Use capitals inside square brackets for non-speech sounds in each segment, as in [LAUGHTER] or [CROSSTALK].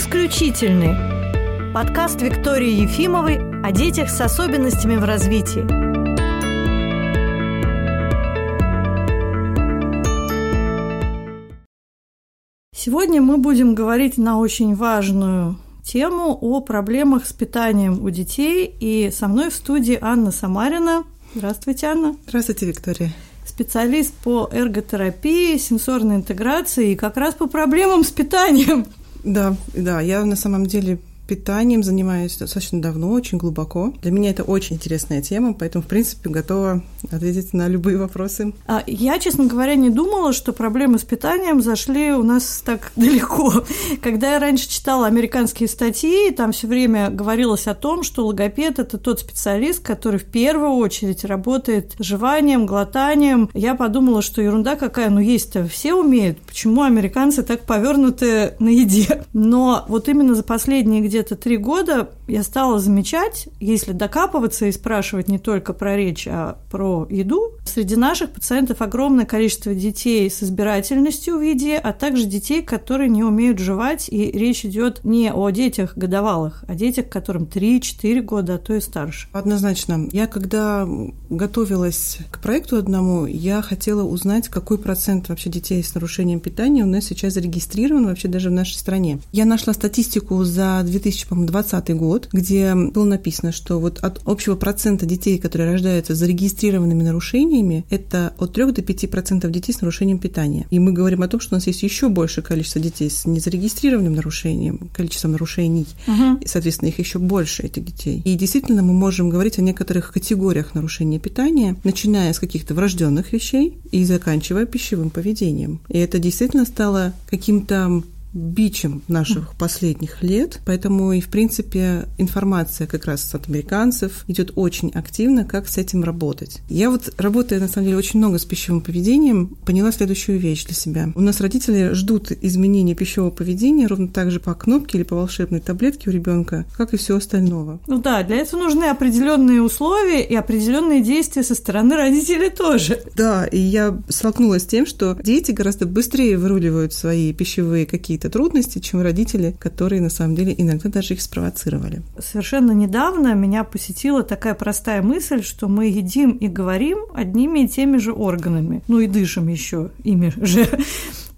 Исключительный. Подкаст Виктории Ефимовой о детях с особенностями в развитии. Сегодня мы будем говорить на очень важную тему о проблемах с питанием у детей. И со мной в студии Анна Самарина. Здравствуйте, Анна. Здравствуйте, Виктория специалист по эрготерапии, сенсорной интеграции и как раз по проблемам с питанием. Да, да, я на самом деле питанием занимаюсь достаточно давно, очень глубоко. Для меня это очень интересная тема, поэтому, в принципе, готова ответить на любые вопросы. А я, честно говоря, не думала, что проблемы с питанием зашли у нас так [LAUGHS] далеко. Когда я раньше читала американские статьи, там все время говорилось о том, что логопед – это тот специалист, который в первую очередь работает жеванием, глотанием. Я подумала, что ерунда какая, ну есть-то все умеют. Почему американцы так повернуты на еде? Но вот именно за последние где где-то три года я стала замечать, если докапываться и спрашивать не только про речь, а про еду, среди наших пациентов огромное количество детей с избирательностью в еде, а также детей, которые не умеют жевать, и речь идет не о детях годовалых, а детях, которым 3-4 года, а то и старше. Однозначно. Я когда готовилась к проекту одному, я хотела узнать, какой процент вообще детей с нарушением питания у нас сейчас зарегистрирован вообще даже в нашей стране. Я нашла статистику за 2000 2020 год, где было написано, что вот от общего процента детей, которые рождаются с зарегистрированными нарушениями, это от 3 до 5 процентов детей с нарушением питания. И мы говорим о том, что у нас есть еще большее количество детей с незарегистрированным нарушением, количеством нарушений, угу. и, соответственно, их еще больше, этих детей. И действительно, мы можем говорить о некоторых категориях нарушения питания, начиная с каких-то врожденных вещей и заканчивая пищевым поведением. И это действительно стало каким-то бичем наших последних лет, поэтому и, в принципе, информация как раз от американцев идет очень активно, как с этим работать. Я вот, работая, на самом деле, очень много с пищевым поведением, поняла следующую вещь для себя. У нас родители ждут изменения пищевого поведения ровно так же по кнопке или по волшебной таблетке у ребенка, как и все остального. Ну да, для этого нужны определенные условия и определенные действия со стороны родителей тоже. Да, и я столкнулась с тем, что дети гораздо быстрее выруливают свои пищевые какие-то какие-то трудности, чем родители, которые на самом деле иногда даже их спровоцировали. Совершенно недавно меня посетила такая простая мысль, что мы едим и говорим одними и теми же органами, ну и дышим еще ими же.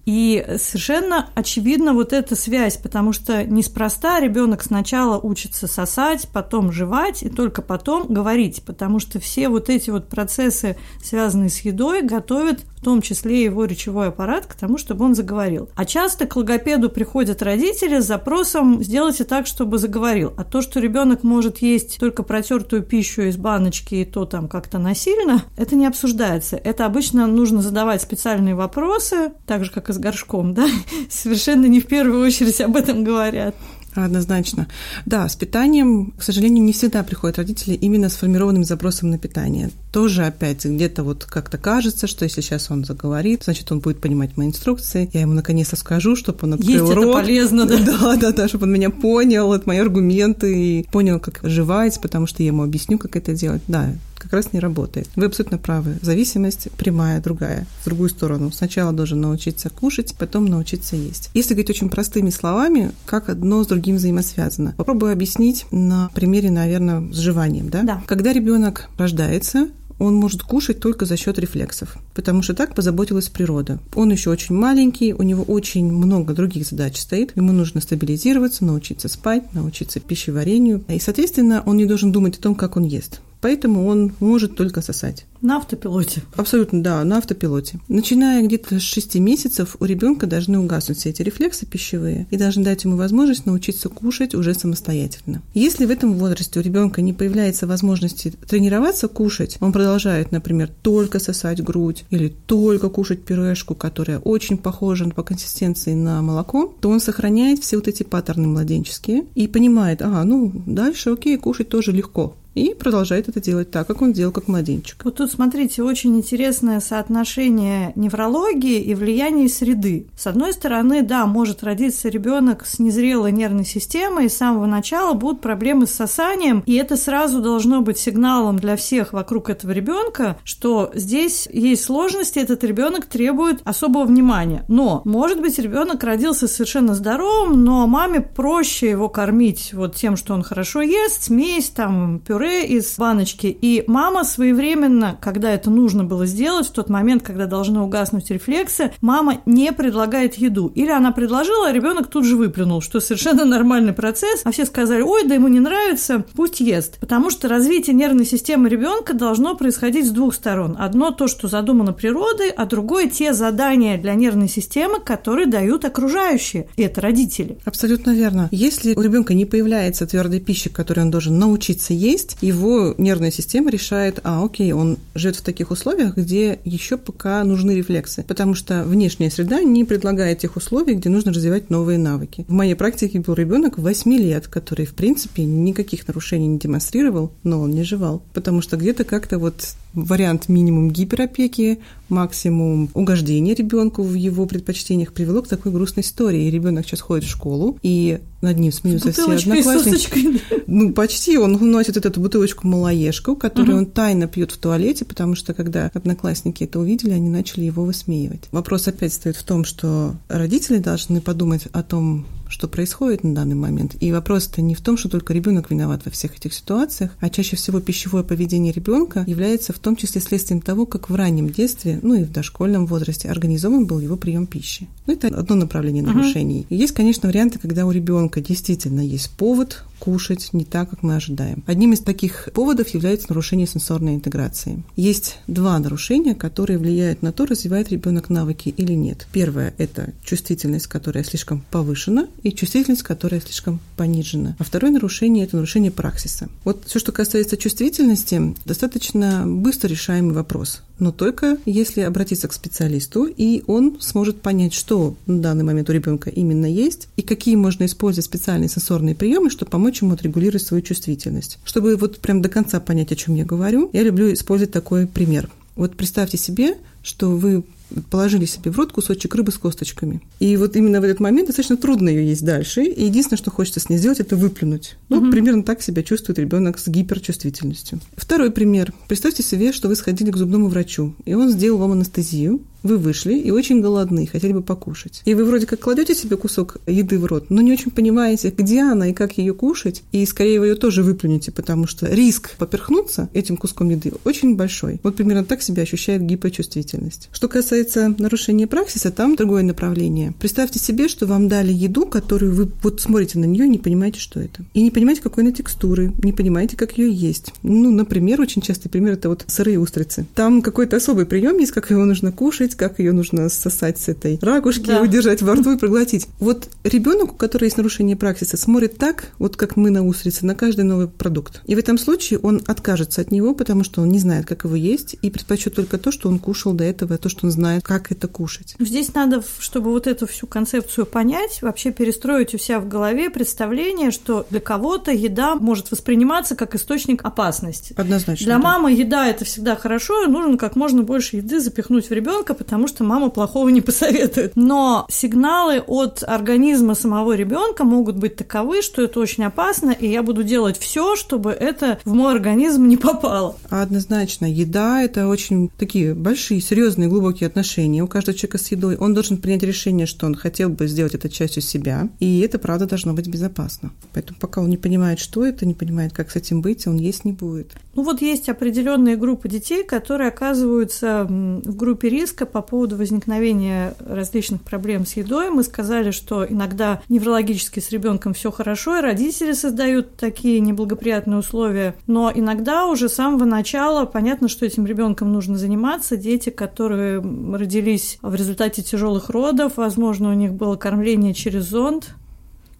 И совершенно очевидна вот эта связь, потому что неспроста ребенок сначала учится сосать, потом жевать и только потом говорить, потому что все вот эти вот процессы, связанные с едой, готовят в том числе его речевой аппарат к тому, чтобы он заговорил. А часто к логопеду приходят родители с запросом «сделайте так, чтобы заговорил». А то, что ребенок может есть только протертую пищу из баночки и то там как-то насильно, это не обсуждается. Это обычно нужно задавать специальные вопросы, так же, как и с горшком, да? [LAUGHS] Совершенно не в первую очередь об этом говорят. Однозначно. Да, с питанием, к сожалению, не всегда приходят родители именно с формированным запросом на питание. Тоже опять где-то вот как-то кажется, что если сейчас он заговорит, значит, он будет понимать мои инструкции, я ему наконец-то скажу, чтобы он открыл Есть рот. это полезно, [LAUGHS] да? Да, да, да, чтобы он меня понял, это мои аргументы, и понял, как жевать, потому что я ему объясню, как это делать. Да, как раз не работает. Вы абсолютно правы. Зависимость прямая, другая, в другую сторону. Сначала должен научиться кушать, потом научиться есть. Если говорить очень простыми словами, как одно с другим взаимосвязано. Попробую объяснить на примере, наверное, с жеванием. Да? Да. Когда ребенок рождается, он может кушать только за счет рефлексов, потому что так позаботилась природа. Он еще очень маленький, у него очень много других задач стоит. Ему нужно стабилизироваться, научиться спать, научиться пищеварению. И, соответственно, он не должен думать о том, как он ест поэтому он может только сосать. На автопилоте. Абсолютно, да, на автопилоте. Начиная где-то с 6 месяцев у ребенка должны угаснуть все эти рефлексы пищевые и должны дать ему возможность научиться кушать уже самостоятельно. Если в этом возрасте у ребенка не появляется возможности тренироваться кушать, он продолжает, например, только сосать грудь или только кушать пюрешку, которая очень похожа по консистенции на молоко, то он сохраняет все вот эти паттерны младенческие и понимает, ага, ну дальше окей, кушать тоже легко и продолжает это делать так, как он делал как младенчик. Вот тут, смотрите, очень интересное соотношение неврологии и влияния среды. С одной стороны, да, может родиться ребенок с незрелой нервной системой, и с самого начала будут проблемы с сосанием, и это сразу должно быть сигналом для всех вокруг этого ребенка, что здесь есть сложности, этот ребенок требует особого внимания. Но, может быть, ребенок родился совершенно здоровым, но маме проще его кормить вот тем, что он хорошо ест, смесь, там, пюре из баночки. И мама своевременно, когда это нужно было сделать, в тот момент, когда должны угаснуть рефлексы, мама не предлагает еду. Или она предложила, а ребенок тут же выплюнул, что совершенно нормальный процесс. А все сказали, ой, да ему не нравится, пусть ест. Потому что развитие нервной системы ребенка должно происходить с двух сторон. Одно то, что задумано природой, а другое те задания для нервной системы, которые дают окружающие. И это родители. Абсолютно верно. Если у ребенка не появляется твердой пищи, которую он должен научиться есть, его нервная система решает, а, окей, он живет в таких условиях, где еще пока нужны рефлексы, потому что внешняя среда не предлагает тех условий, где нужно развивать новые навыки. В моей практике был ребенок 8 лет, который, в принципе, никаких нарушений не демонстрировал, но он не жевал, потому что где-то как-то вот вариант минимум гиперопеки, максимум угождения ребенку в его предпочтениях привело к такой грустной истории. Ребенок сейчас ходит в школу, и над ним смеются все одноклассники. Ну, почти. Он носит эту бутылочку малоежку, которую угу. он тайно пьет в туалете, потому что когда одноклассники это увидели, они начали его высмеивать. Вопрос опять стоит в том, что родители должны подумать о том, что происходит на данный момент. И вопрос-то не в том, что только ребенок виноват во всех этих ситуациях, а чаще всего пищевое поведение ребенка является в том числе следствием того, как в раннем детстве, ну и в дошкольном возрасте организован был его прием пищи. Ну, это одно направление нарушений. Uh-huh. есть, конечно, варианты, когда у ребенка действительно есть повод кушать не так, как мы ожидаем. Одним из таких поводов является нарушение сенсорной интеграции. Есть два нарушения, которые влияют на то, развивает ребенок навыки или нет. Первое – это чувствительность, которая слишком повышена, и чувствительность, которая слишком понижена. А второе нарушение – это нарушение праксиса. Вот все, что касается чувствительности, достаточно быстро решаемый вопрос но только если обратиться к специалисту, и он сможет понять, что на данный момент у ребенка именно есть, и какие можно использовать специальные сенсорные приемы, чтобы помочь ему отрегулировать свою чувствительность. Чтобы вот прям до конца понять, о чем я говорю, я люблю использовать такой пример. Вот представьте себе, что вы положили себе в рот кусочек рыбы с косточками. И вот именно в этот момент достаточно трудно ее есть дальше. И единственное, что хочется с ней сделать, это выплюнуть. Ну, угу. примерно так себя чувствует ребенок с гиперчувствительностью. Второй пример. Представьте себе, что вы сходили к зубному врачу, и он сделал вам анестезию, вы вышли и очень голодны, хотели бы покушать. И вы вроде как кладете себе кусок еды в рот, но не очень понимаете, где она и как ее кушать, и скорее вы ее тоже выплюнете, потому что риск поперхнуться этим куском еды очень большой. Вот примерно так себя ощущает гипочувствительность. Что касается нарушения праксиса, там другое направление. Представьте себе, что вам дали еду, которую вы вот смотрите на нее и не понимаете, что это. И не понимаете, какой она текстуры, не понимаете, как ее есть. Ну, например, очень частый пример это вот сырые устрицы. Там какой-то особый прием есть, как его нужно кушать, понять, как ее нужно сосать с этой ракушки, да. удержать во рту и проглотить. Вот ребенок, у которого есть нарушение праксиса, смотрит так, вот как мы на устрицы, на каждый новый продукт. И в этом случае он откажется от него, потому что он не знает, как его есть, и предпочтет только то, что он кушал до этого, то, что он знает, как это кушать. Здесь надо, чтобы вот эту всю концепцию понять, вообще перестроить у себя в голове представление, что для кого-то еда может восприниматься как источник опасности. Однозначно. Для да. мамы еда это всегда хорошо, нужно как можно больше еды запихнуть в ребенка, потому что мама плохого не посоветует. Но сигналы от организма самого ребенка могут быть таковы, что это очень опасно, и я буду делать все, чтобы это в мой организм не попало. Однозначно, еда это очень такие большие, серьезные, глубокие отношения у каждого человека с едой. Он должен принять решение, что он хотел бы сделать это частью себя, и это правда должно быть безопасно. Поэтому пока он не понимает, что это, не понимает, как с этим быть, он есть не будет. Ну вот есть определенные группы детей, которые оказываются в группе риска по поводу возникновения различных проблем с едой. Мы сказали, что иногда неврологически с ребенком все хорошо, и родители создают такие неблагоприятные условия. Но иногда уже с самого начала понятно, что этим ребенком нужно заниматься. Дети, которые родились в результате тяжелых родов, возможно, у них было кормление через зонд,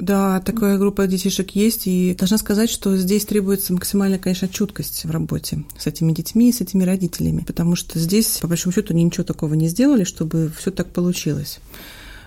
да, такая группа детишек есть, и должна сказать, что здесь требуется максимальная, конечно, чуткость в работе с этими детьми и с этими родителями, потому что здесь, по большому счету, они ничего такого не сделали, чтобы все так получилось.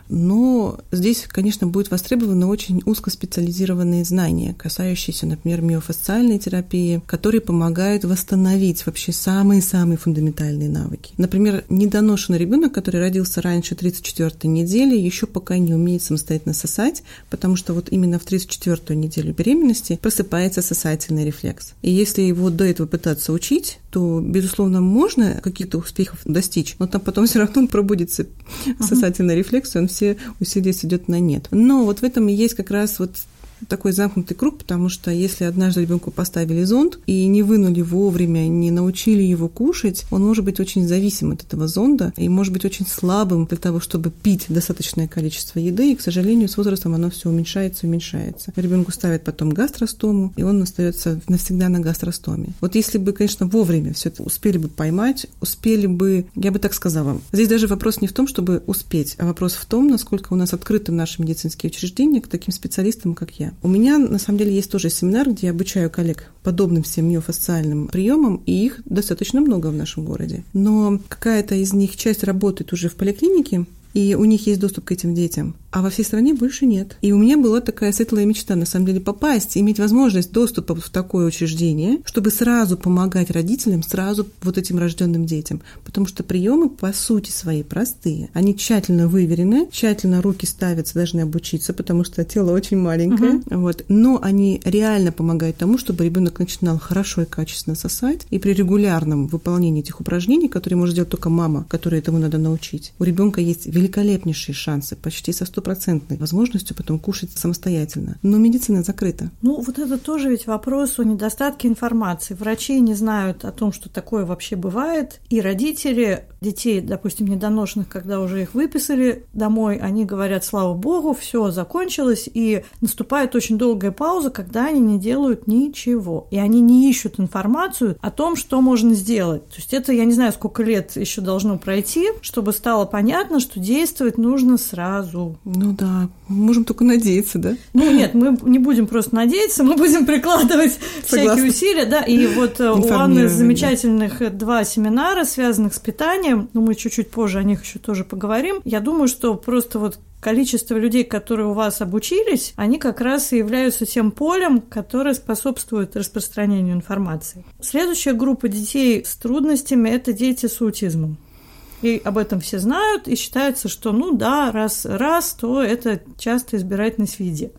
Но здесь, конечно, будет востребованы очень узкоспециализированные знания, касающиеся, например, миофасциальной терапии, которые помогают восстановить вообще самые-самые фундаментальные навыки. Например, недоношенный ребенок, который родился раньше 34 недели, еще пока не умеет самостоятельно сосать, потому что вот именно в 34 неделю беременности просыпается сосательный рефлекс. И если его до этого пытаться учить, то, безусловно, можно каких-то успехов достичь, но там потом все равно пробудится сосательный рефлекс, и он все усилия идет на нет. Но вот в этом и есть как раз вот такой замкнутый круг, потому что если однажды ребенку поставили зонд и не вынули вовремя, не научили его кушать, он может быть очень зависим от этого зонда и может быть очень слабым для того, чтобы пить достаточное количество еды, и, к сожалению, с возрастом оно все уменьшается и уменьшается. Ребенку ставят потом гастростому, и он остается навсегда на гастростоме. Вот если бы, конечно, вовремя все это успели бы поймать, успели бы, я бы так сказала, здесь даже вопрос не в том, чтобы успеть, а вопрос в том, насколько у нас открыты наши медицинские учреждения к таким специалистам, как я. У меня, на самом деле, есть тоже семинар, где я обучаю коллег подобным всем миофасциальным приемам, и их достаточно много в нашем городе. Но какая-то из них часть работает уже в поликлинике, и у них есть доступ к этим детям, а во всей стране больше нет. И у меня была такая светлая мечта, на самом деле, попасть, иметь возможность доступа в такое учреждение, чтобы сразу помогать родителям, сразу вот этим рожденным детям. Потому что приемы, по сути своей, простые. Они тщательно выверены, тщательно руки ставятся, должны обучиться, потому что тело очень маленькое. Угу. Вот. Но они реально помогают тому, чтобы ребенок начинал хорошо и качественно сосать. И при регулярном выполнении этих упражнений, которые может сделать только мама, которой этому надо научить, у ребенка есть великолепнейшие шансы, почти со стопроцентной возможностью потом кушать самостоятельно. Но медицина закрыта. Ну, вот это тоже ведь вопрос о недостатке информации. Врачи не знают о том, что такое вообще бывает, и родители детей, допустим, недоношенных, когда уже их выписали домой, они говорят, слава богу, все закончилось, и наступает очень долгая пауза, когда они не делают ничего. И они не ищут информацию о том, что можно сделать. То есть это, я не знаю, сколько лет еще должно пройти, чтобы стало понятно, что действовать нужно сразу. Ну да, можем только надеяться, да? Ну нет, мы не будем просто надеяться, мы будем прикладывать Согласна. всякие усилия, да, и вот э, у Анны замечательных да. два семинара, связанных с питанием, но мы чуть-чуть позже о них еще тоже поговорим. Я думаю, что просто вот количество людей, которые у вас обучились, они как раз и являются тем полем, которое способствует распространению информации. Следующая группа детей с трудностями – это дети с аутизмом. И об этом все знают, и считается, что, ну да, раз, раз, то это часто избирательность в виде.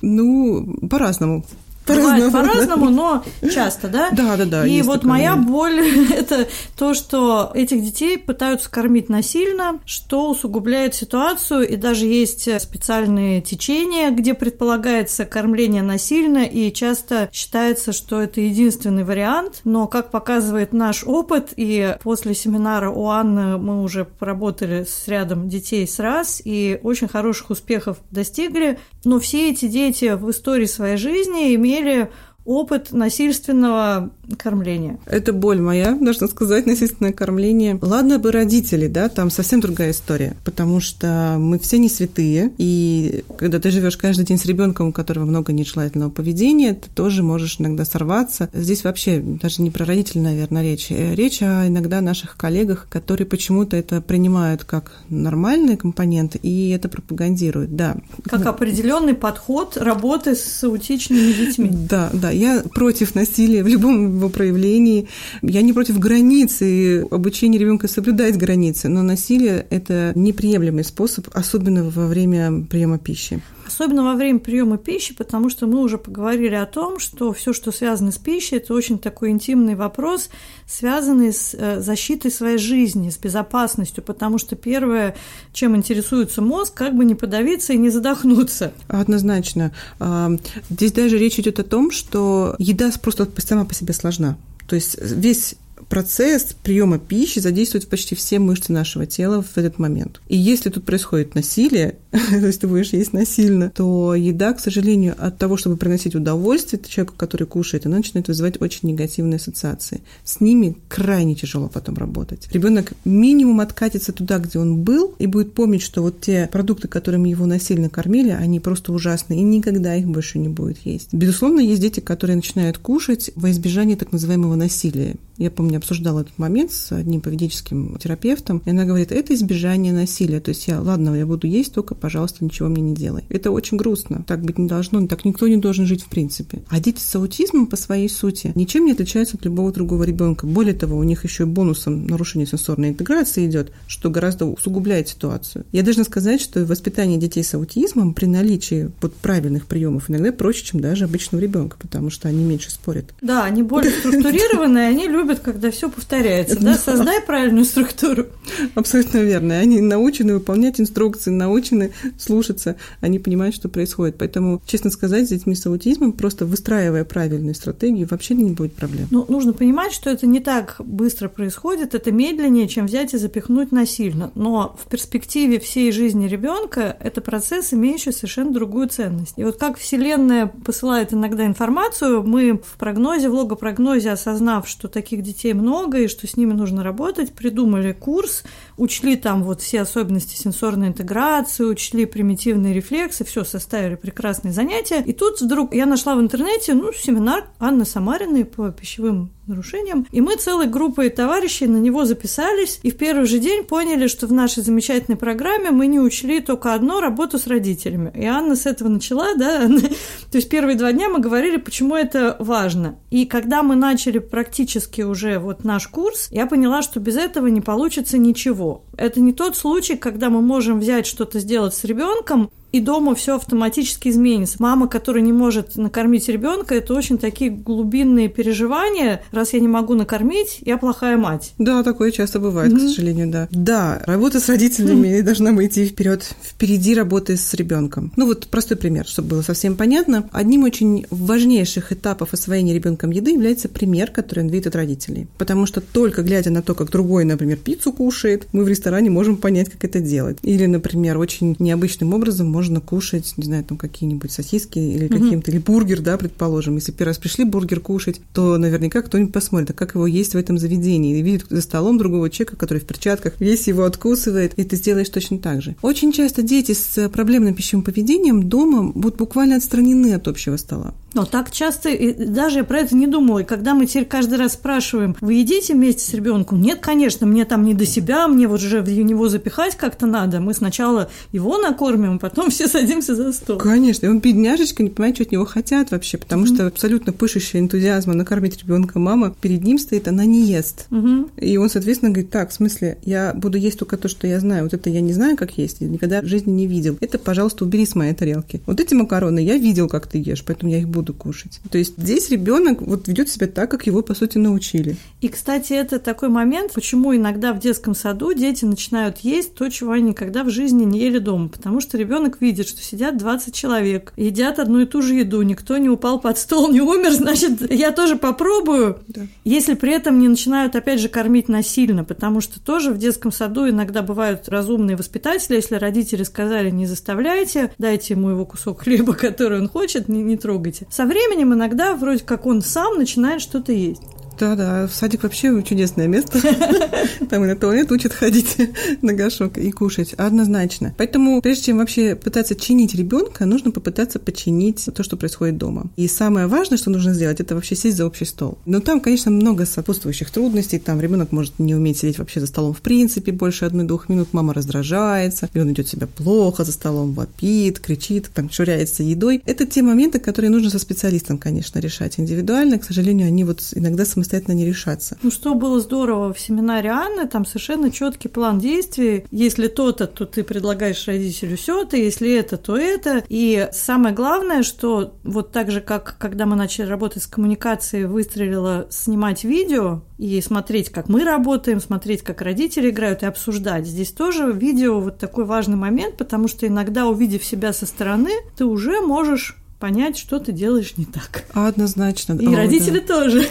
Ну, по-разному. Бывает по-разному, но часто, да? Да, да, да. И вот моя боль – это то, что этих детей пытаются кормить насильно, что усугубляет ситуацию, и даже есть специальные течения, где предполагается кормление насильно, и часто считается, что это единственный вариант, но, как показывает наш опыт, и после семинара у Анны мы уже поработали с рядом детей с раз, и очень хороших успехов достигли, но все эти дети в истории своей жизни имеют Nigeria опыт насильственного кормления. Это боль моя, должна сказать, насильственное кормление. Ладно бы родители, да, там совсем другая история, потому что мы все не святые, и когда ты живешь каждый день с ребенком, у которого много нежелательного поведения, ты тоже можешь иногда сорваться. Здесь вообще даже не про родителей, наверное, речь. Э, речь о иногда наших коллегах, которые почему-то это принимают как нормальный компонент и это пропагандируют, да. Как определенный подход работы с аутичными детьми. Да, да, я против насилия в любом его проявлении. Я не против границы, обучения ребенка соблюдать границы, но насилие – это неприемлемый способ, особенно во время приема пищи. Особенно во время приема пищи, потому что мы уже поговорили о том, что все, что связано с пищей, это очень такой интимный вопрос, связанный с э, защитой своей жизни, с безопасностью, потому что первое, чем интересуется мозг, как бы не подавиться и не задохнуться. Однозначно. А, здесь даже речь идет о том, что еда просто сама по себе сложна. То есть весь процесс приема пищи задействует почти все мышцы нашего тела в этот момент. И если тут происходит насилие, [LAUGHS] то есть ты будешь есть насильно, то еда, к сожалению, от того, чтобы приносить удовольствие человеку, который кушает, она начинает вызывать очень негативные ассоциации. С ними крайне тяжело потом работать. Ребенок минимум откатится туда, где он был, и будет помнить, что вот те продукты, которыми его насильно кормили, они просто ужасны, и никогда их больше не будет есть. Безусловно, есть дети, которые начинают кушать во избежание так называемого насилия Я помню, обсуждала этот момент с одним поведенческим терапевтом, и она говорит, это избежание насилия. То есть я, ладно, я буду есть, только, пожалуйста, ничего мне не делай. Это очень грустно. Так быть не должно, так никто не должен жить в принципе. А дети с аутизмом по своей сути ничем не отличаются от любого другого ребенка. Более того, у них еще и бонусом нарушение сенсорной интеграции идет, что гораздо усугубляет ситуацию. Я должна сказать, что воспитание детей с аутизмом при наличии вот правильных приемов иногда проще, чем даже обычного ребенка, потому что они меньше спорят. Да, они более структурированные, они любят, когда все повторяется. Да, создай правильную структуру. Абсолютно верно. Они научены выполнять инструкции, научены слушаться, они понимают, что происходит. Поэтому, честно сказать, с детьми с аутизмом, просто выстраивая правильные стратегии, вообще не будет проблем. Ну, нужно понимать, что это не так быстро происходит, это медленнее, чем взять и запихнуть насильно. Но в перспективе всей жизни ребенка это процесс, имеющий совершенно другую ценность. И вот как Вселенная посылает иногда информацию, мы в прогнозе, в логопрогнозе, осознав, что таких детей много и что с ними нужно работать, придумали курс, учли там вот все особенности сенсорной интеграции, учли примитивные рефлексы, все составили прекрасные занятия. И тут вдруг я нашла в интернете, ну, семинар Анны Самариной по пищевым нарушениям. И мы целой группой товарищей на него записались, и в первый же день поняли, что в нашей замечательной программе мы не учли только одно – работу с родителями. И Анна с этого начала, да, [LAUGHS] то есть первые два дня мы говорили, почему это важно. И когда мы начали практически уже вот наш курс, я поняла, что без этого не получится ничего. Это не тот случай, когда мы можем взять что-то сделать с ребенком, и дома все автоматически изменится. Мама, которая не может накормить ребенка, это очень такие глубинные переживания. Раз я не могу накормить, я плохая мать. Да, такое часто бывает, mm-hmm. к сожалению, да. Да, работа с родителями mm-hmm. должна идти вперед, впереди работы с ребенком. Ну вот простой пример, чтобы было совсем понятно. Одним очень важнейших этапов освоения ребенком еды является пример, который он видит от родителей. Потому что только глядя на то, как другой, например, пиццу кушает, мы в ресторане можем понять, как это делать. Или, например, очень необычным образом можно можно кушать, не знаю, там какие-нибудь сосиски или каким-то, или бургер, да, предположим. Если первый раз пришли бургер кушать, то наверняка кто-нибудь посмотрит, а как его есть в этом заведении. И видит за столом другого человека, который в перчатках весь его откусывает, и ты сделаешь точно так же. Очень часто дети с проблемным пищевым поведением дома будут буквально отстранены от общего стола. Но так часто, и даже я про это не думала. И когда мы теперь каждый раз спрашиваем, вы едите вместе с ребенком? Нет, конечно, мне там не до себя, мне вот уже в него запихать как-то надо. Мы сначала его накормим, а потом все садимся за стол. Конечно, и он бедняжечка, не понимает, что от него хотят вообще, потому mm-hmm. что абсолютно пышущая энтузиазма накормить ребенка мама перед ним стоит, она не ест. Mm-hmm. И он, соответственно, говорит, так, в смысле, я буду есть только то, что я знаю. Вот это я не знаю, как есть, я никогда в жизни не видел. Это, пожалуйста, убери с моей тарелки. Вот эти макароны я видел, как ты ешь, поэтому я их буду буду кушать. То есть здесь ребенок вот ведет себя так, как его, по сути, научили. И, кстати, это такой момент, почему иногда в детском саду дети начинают есть то, чего они никогда в жизни не ели дома. Потому что ребенок видит, что сидят 20 человек, едят одну и ту же еду, никто не упал под стол, не умер, [LAUGHS] значит, я тоже попробую. Да. Если при этом не начинают, опять же, кормить насильно, потому что тоже в детском саду иногда бывают разумные воспитатели, если родители сказали, не заставляйте, дайте ему его кусок хлеба, [LAUGHS] который он хочет, не, не трогайте со временем иногда вроде как он сам начинает что-то есть. Да, да, садик вообще чудесное место. [LAUGHS] Там и на туалет учат ходить [LAUGHS] на горшок и кушать, однозначно. Поэтому, прежде чем вообще пытаться чинить ребенка, нужно попытаться починить то, что происходит дома. И самое важное, что нужно сделать, это вообще сесть за общий стол. Но там, конечно, много сопутствующих трудностей. Там ребенок может не уметь сидеть вообще за столом в принципе больше одной-двух минут. Мама раздражается, и он идет себя плохо за столом, вопит, кричит, там шуряется едой. Это те моменты, которые нужно со специалистом, конечно, решать индивидуально. К сожалению, они вот иногда самостоятельно самостоятельно не решаться. Ну, что было здорово в семинаре Анны, там совершенно четкий план действий. Если то-то, то ты предлагаешь родителю все то если это, то это. И самое главное, что вот так же, как когда мы начали работать с коммуникацией, выстрелила снимать видео и смотреть, как мы работаем, смотреть, как родители играют и обсуждать. Здесь тоже видео вот такой важный момент, потому что иногда, увидев себя со стороны, ты уже можешь понять, что ты делаешь не так. Однозначно. И О, родители да. тоже.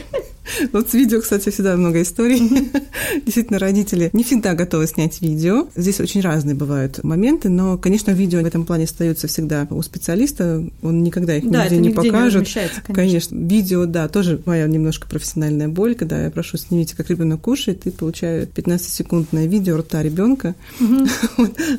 Вот с видео, кстати, всегда много историй. [LAUGHS] Действительно, родители не всегда готовы снять видео. Здесь очень разные бывают моменты, но, конечно, видео в этом плане остаются всегда у специалиста. Он никогда их да, нигде, не покажет. Не конечно. конечно, видео, да, тоже моя немножко профессиональная боль, когда я прошу снимите, как ребенок кушает, и получаю 15-секундное видео рта ребенка. [LAUGHS]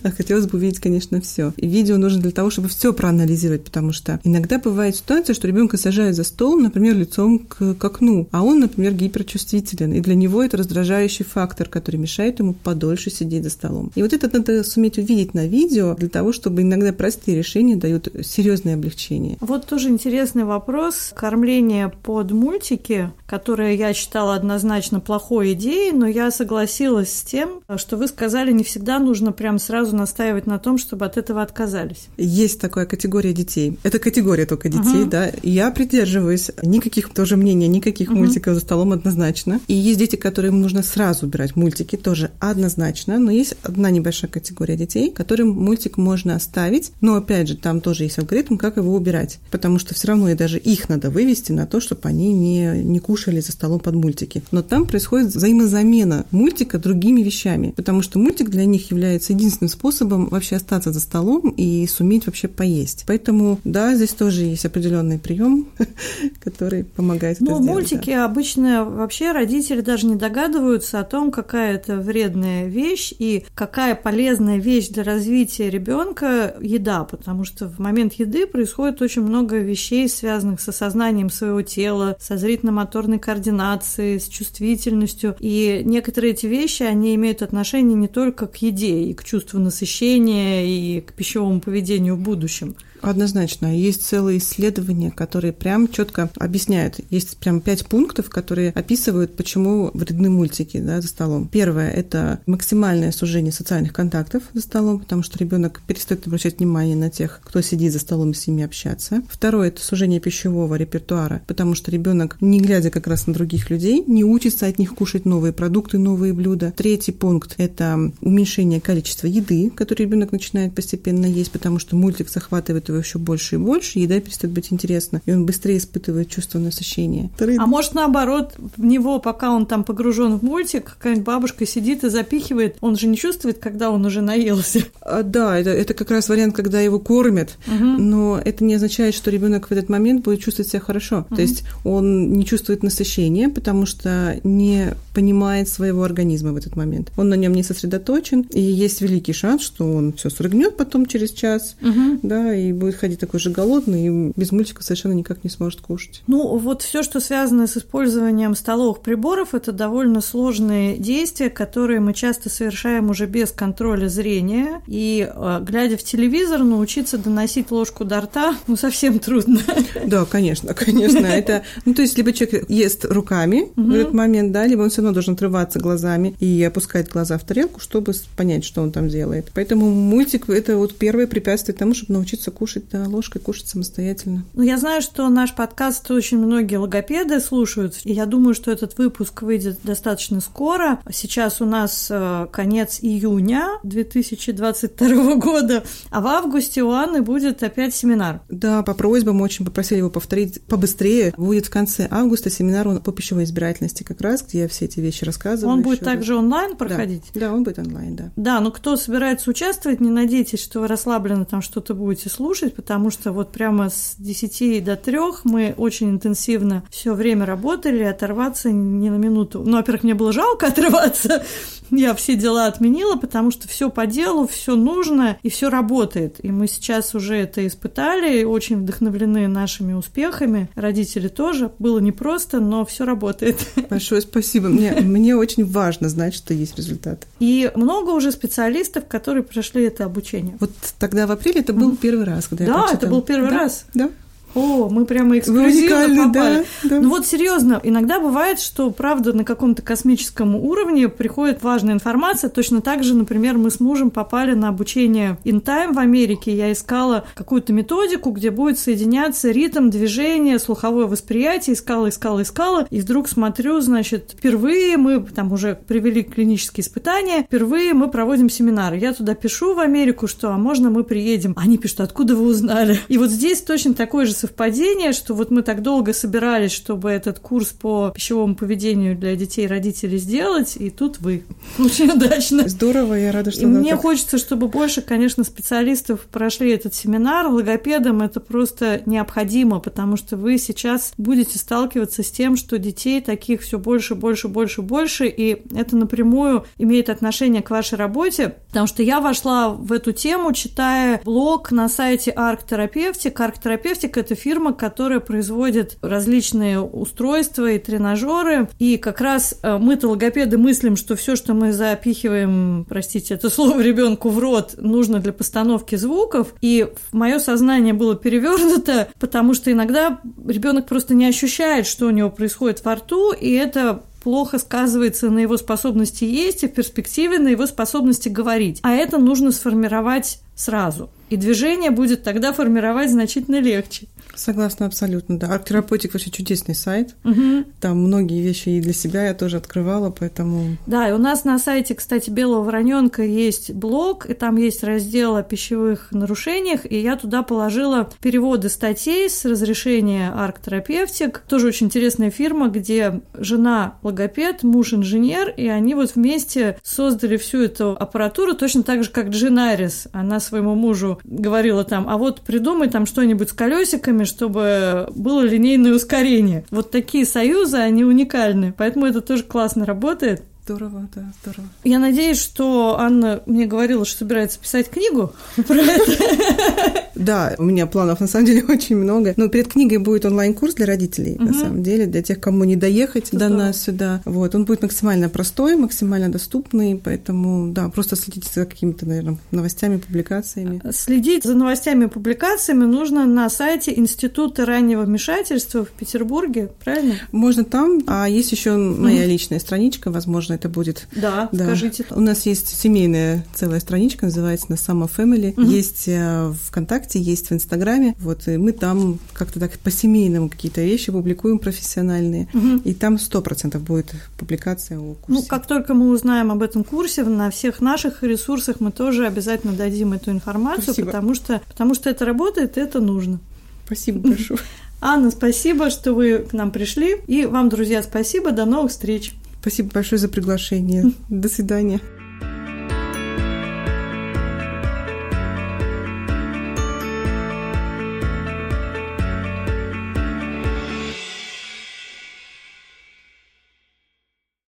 А хотелось бы увидеть, конечно, все. И видео нужно для того, чтобы все проанализировать, потому что иногда бывает ситуация, что ребенка сажают за стол, например, лицом к, к окну, а он он, например, гиперчувствителен, и для него это раздражающий фактор, который мешает ему подольше сидеть за столом. И вот это надо суметь увидеть на видео для того, чтобы иногда простые решения дают серьезное облегчение. Вот тоже интересный вопрос. Кормление под мультики, которое я считала однозначно плохой идеей, но я согласилась с тем, что вы сказали, не всегда нужно прям сразу настаивать на том, чтобы от этого отказались. Есть такая категория детей. Это категория только детей, uh-huh. да. Я придерживаюсь никаких тоже мнений, никаких uh-huh. мультиков за столом однозначно. И есть дети, которым нужно сразу убирать мультики, тоже однозначно. Но есть одна небольшая категория детей, которым мультик можно оставить, но опять же там тоже есть алгоритм, как его убирать, потому что все равно и даже их надо вывести на то, чтобы они не не кушали за столом под мультики. Но там происходит взаимозамена мультика другими вещами, потому что мультик для них является единственным способом вообще остаться за столом и суметь вообще поесть. Поэтому, да, здесь тоже есть определенный прием, [LAUGHS] который помогает ну, это сделать. Ну, мультики да. Обычно вообще родители даже не догадываются о том, какая это вредная вещь и какая полезная вещь для развития ребенка еда, потому что в момент еды происходит очень много вещей, связанных с осознанием своего тела, со зрительно-моторной координацией, с чувствительностью. И некоторые эти вещи, они имеют отношение не только к еде, и к чувству насыщения, и к пищевому поведению в будущем. Однозначно. Есть целые исследования, которые прям четко объясняют. Есть прям пять пунктов, которые описывают, почему вредны мультики да, за столом. Первое – это максимальное сужение социальных контактов за столом, потому что ребенок перестает обращать внимание на тех, кто сидит за столом и с ними общаться. Второе – это сужение пищевого репертуара, потому что ребенок, не глядя как раз на других людей, не учится от них кушать новые продукты, новые блюда. Третий пункт – это уменьшение количества еды, которую ребенок начинает постепенно есть, потому что мультик захватывает его еще больше и больше, еда перестает быть интересна, и он быстрее испытывает чувство насыщения. Вторые... А может наоборот, в него, пока он там погружен в мультик, какая-нибудь бабушка сидит и запихивает, он же не чувствует, когда он уже наелся. А, да, это, это как раз вариант, когда его кормят, угу. но это не означает, что ребенок в этот момент будет чувствовать себя хорошо. Угу. То есть он не чувствует насыщения, потому что не понимает своего организма в этот момент. Он на нем не сосредоточен, и есть великий шанс, что он все срыгнет потом через час, угу. да, и будет ходить такой же голодный и без мультика совершенно никак не сможет кушать. Ну, вот все, что связано с использованием столовых приборов, это довольно сложные действия, которые мы часто совершаем уже без контроля зрения. И, э, глядя в телевизор, научиться доносить ложку до рта, ну, совсем трудно. Да, конечно, конечно. [LAUGHS] Это, ну, то есть, либо человек ест руками в этот момент, да, либо он все равно должен отрываться глазами и опускать глаза в тарелку, чтобы понять, что он там делает. Поэтому мультик – это вот первое препятствие тому, чтобы научиться кушать кушать да, ложкой, кушать самостоятельно. Ну, я знаю, что наш подкаст очень многие логопеды слушают, и я думаю, что этот выпуск выйдет достаточно скоро. Сейчас у нас э, конец июня 2022 [LAUGHS] года, а в августе у Анны будет опять семинар. Да, по просьбам очень попросили его повторить побыстрее. Будет в конце августа семинар по пищевой избирательности как раз, где я все эти вещи рассказываю. Он будет также онлайн проходить? Да. да, он будет онлайн, да. Да, но кто собирается участвовать, не надейтесь, что вы расслабленно там что-то будете слушать, потому что вот прямо с 10 до 3 мы очень интенсивно все время работали, оторваться ни на минуту. Ну, во-первых, мне было жалко [LAUGHS] отрываться, я все дела отменила, потому что все по делу, все нужно и все работает. И мы сейчас уже это испытали, очень вдохновлены нашими успехами. Родители тоже. Было непросто, но все работает. [LAUGHS] Большое спасибо. Мне, мне очень важно знать, что есть результат. И много уже специалистов, которые прошли это обучение. Вот тогда в апреле это был первый раз, когда да, я Да, это был первый да, раз. Да. О, мы прямо эксклюзивно попали. Да, да. Ну вот серьезно, иногда бывает, что правда на каком-то космическом уровне приходит важная информация. Точно так же, например, мы с мужем попали на обучение InTime в Америке. Я искала какую-то методику, где будет соединяться ритм, движение, слуховое восприятие. Искала, искала, искала. И вдруг смотрю, значит, впервые мы там уже привели клинические испытания, впервые мы проводим семинары. Я туда пишу в Америку, что а можно мы приедем. Они пишут, откуда вы узнали? И вот здесь точно такой же совпадение, что вот мы так долго собирались, чтобы этот курс по пищевому поведению для детей и родителей сделать, и тут вы. [LAUGHS] Очень удачно. Здорово, я рада, что И мне так... хочется, чтобы больше, конечно, специалистов прошли этот семинар. Логопедам это просто необходимо, потому что вы сейчас будете сталкиваться с тем, что детей таких все больше, больше, больше, больше, и это напрямую имеет отношение к вашей работе, потому что я вошла в эту тему, читая блог на сайте Арк-терапевтик. Арк-терапевтик – это это фирма, которая производит различные устройства и тренажеры. И как раз э, мы-то логопеды мыслим, что все, что мы запихиваем, простите, это слово ребенку в рот, нужно для постановки звуков. И мое сознание было перевернуто, потому что иногда ребенок просто не ощущает, что у него происходит во рту, и это плохо сказывается на его способности есть и в перспективе на его способности говорить. А это нужно сформировать сразу. И движение будет тогда формировать значительно легче. Согласна абсолютно, да. Арт-терапевтик вообще чудесный сайт. Угу. Там многие вещи и для себя я тоже открывала, поэтому... Да, и у нас на сайте, кстати, Белого Вороненка есть блог, и там есть раздел о пищевых нарушениях, и я туда положила переводы статей с разрешения арт-терапевтик. Тоже очень интересная фирма, где жена логопед, муж инженер, и они вот вместе создали всю эту аппаратуру, точно так же, как Джинарис. Она своему мужу говорила там, а вот придумай там что-нибудь с колесиками, чтобы было линейное ускорение. Вот такие союзы, они уникальны, поэтому это тоже классно работает. Здорово, да, здорово. Я надеюсь, что Анна мне говорила, что собирается писать книгу [LAUGHS] про это. Да, у меня планов на самом деле [LAUGHS] очень много. Но перед книгой будет онлайн-курс для родителей, на самом деле, для тех, кому не доехать до нас сюда. Вот, он будет максимально простой, максимально доступный, поэтому, да, просто следите за какими-то, наверное, новостями, публикациями. Следить за новостями и публикациями нужно на сайте Института раннего вмешательства в Петербурге, правильно? Можно там, а есть еще моя личная страничка, возможно, это будет. Да, да. скажите. У нас есть семейная целая страничка, называется на Summer Family. Угу. Есть э, в ВКонтакте, есть в Инстаграме. Вот, и мы там как-то так по-семейному какие-то вещи публикуем профессиональные. Угу. И там сто процентов будет публикация о курсе. Ну, как только мы узнаем об этом курсе, на всех наших ресурсах мы тоже обязательно дадим эту информацию, потому что, потому что это работает, и это нужно. Спасибо большое. [LAUGHS] Анна, спасибо, что вы к нам пришли. И вам, друзья, спасибо. До новых встреч. Спасибо большое за приглашение. [LAUGHS] До свидания.